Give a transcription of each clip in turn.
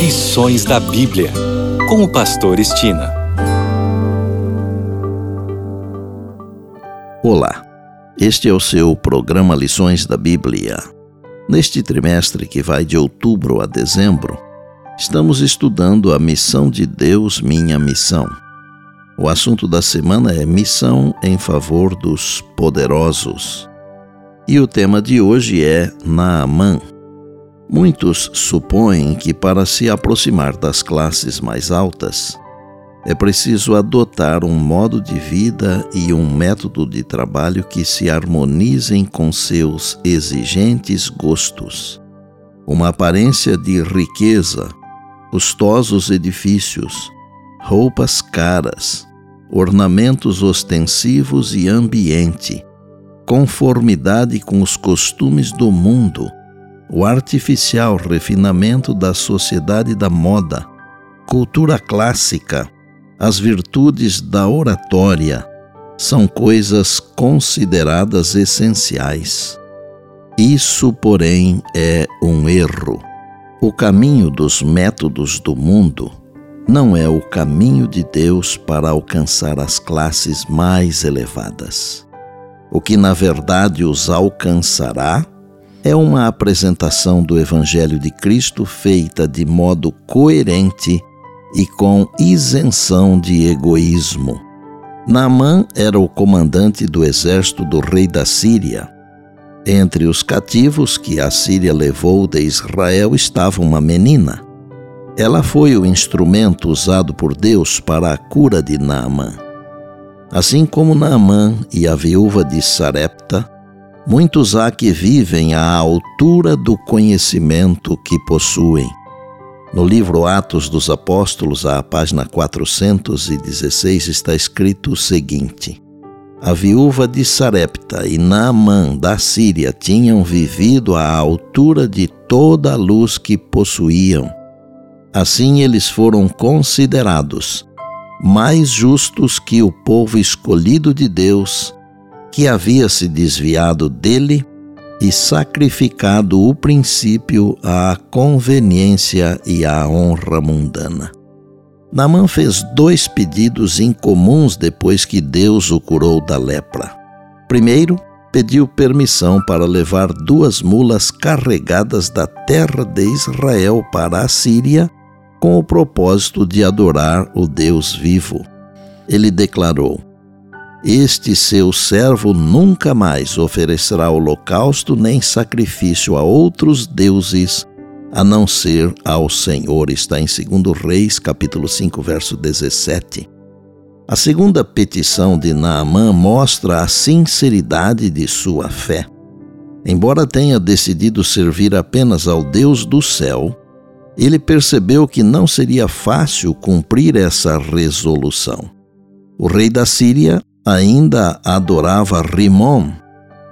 Lições da Bíblia, com o Pastor Estina. Olá, este é o seu programa Lições da Bíblia. Neste trimestre que vai de outubro a dezembro, estamos estudando a missão de Deus, minha missão. O assunto da semana é Missão em favor dos poderosos. E o tema de hoje é Naamã. Muitos supõem que para se aproximar das classes mais altas, é preciso adotar um modo de vida e um método de trabalho que se harmonizem com seus exigentes gostos. Uma aparência de riqueza, custosos edifícios, roupas caras, ornamentos ostensivos e ambiente, conformidade com os costumes do mundo o artificial refinamento da sociedade da moda, cultura clássica, as virtudes da oratória são coisas consideradas essenciais. Isso, porém, é um erro. O caminho dos métodos do mundo não é o caminho de Deus para alcançar as classes mais elevadas. O que na verdade os alcançará é uma apresentação do Evangelho de Cristo feita de modo coerente e com isenção de egoísmo. Naamã era o comandante do exército do rei da Síria. Entre os cativos que a Síria levou de Israel estava uma menina. Ela foi o instrumento usado por Deus para a cura de Naamã. Assim como Naamã e a viúva de Sarepta, Muitos há que vivem à altura do conhecimento que possuem. No livro Atos dos Apóstolos, à página 416, está escrito o seguinte: A viúva de Sarepta e Naamã da Síria tinham vivido à altura de toda a luz que possuíam. Assim eles foram considerados mais justos que o povo escolhido de Deus que havia se desviado dele e sacrificado o princípio à conveniência e à honra mundana. Namã fez dois pedidos incomuns depois que Deus o curou da lepra. Primeiro, pediu permissão para levar duas mulas carregadas da terra de Israel para a Síria, com o propósito de adorar o Deus vivo. Ele declarou: este seu servo nunca mais oferecerá holocausto nem sacrifício a outros deuses, a não ser ao Senhor. Está em 2 Reis, capítulo 5, verso 17. A segunda petição de Naamã mostra a sinceridade de sua fé. Embora tenha decidido servir apenas ao Deus do céu, ele percebeu que não seria fácil cumprir essa resolução. O rei da Síria ainda adorava Rimon,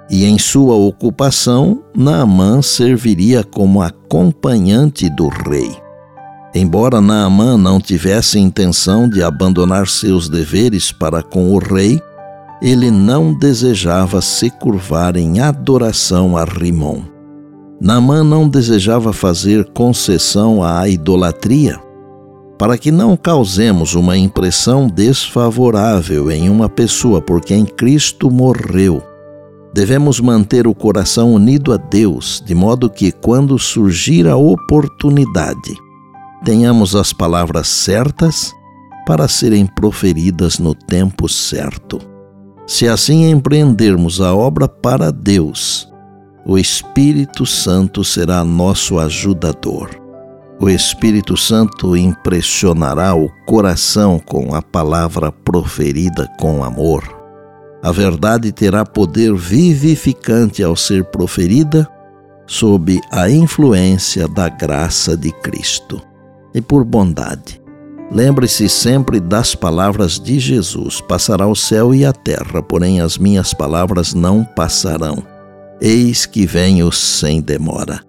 e em sua ocupação, Naamã serviria como acompanhante do rei. Embora Naamã não tivesse intenção de abandonar seus deveres para com o rei, ele não desejava se curvar em adoração a Rimon. Naamã não desejava fazer concessão à idolatria para que não causemos uma impressão desfavorável em uma pessoa por quem Cristo morreu. Devemos manter o coração unido a Deus, de modo que, quando surgir a oportunidade, tenhamos as palavras certas para serem proferidas no tempo certo. Se assim empreendermos a obra para Deus, o Espírito Santo será nosso ajudador o Espírito Santo impressionará o coração com a palavra proferida com amor. A verdade terá poder vivificante ao ser proferida sob a influência da graça de Cristo. E por bondade, lembre-se sempre das palavras de Jesus: passará o céu e a terra, porém as minhas palavras não passarão. Eis que venho sem demora.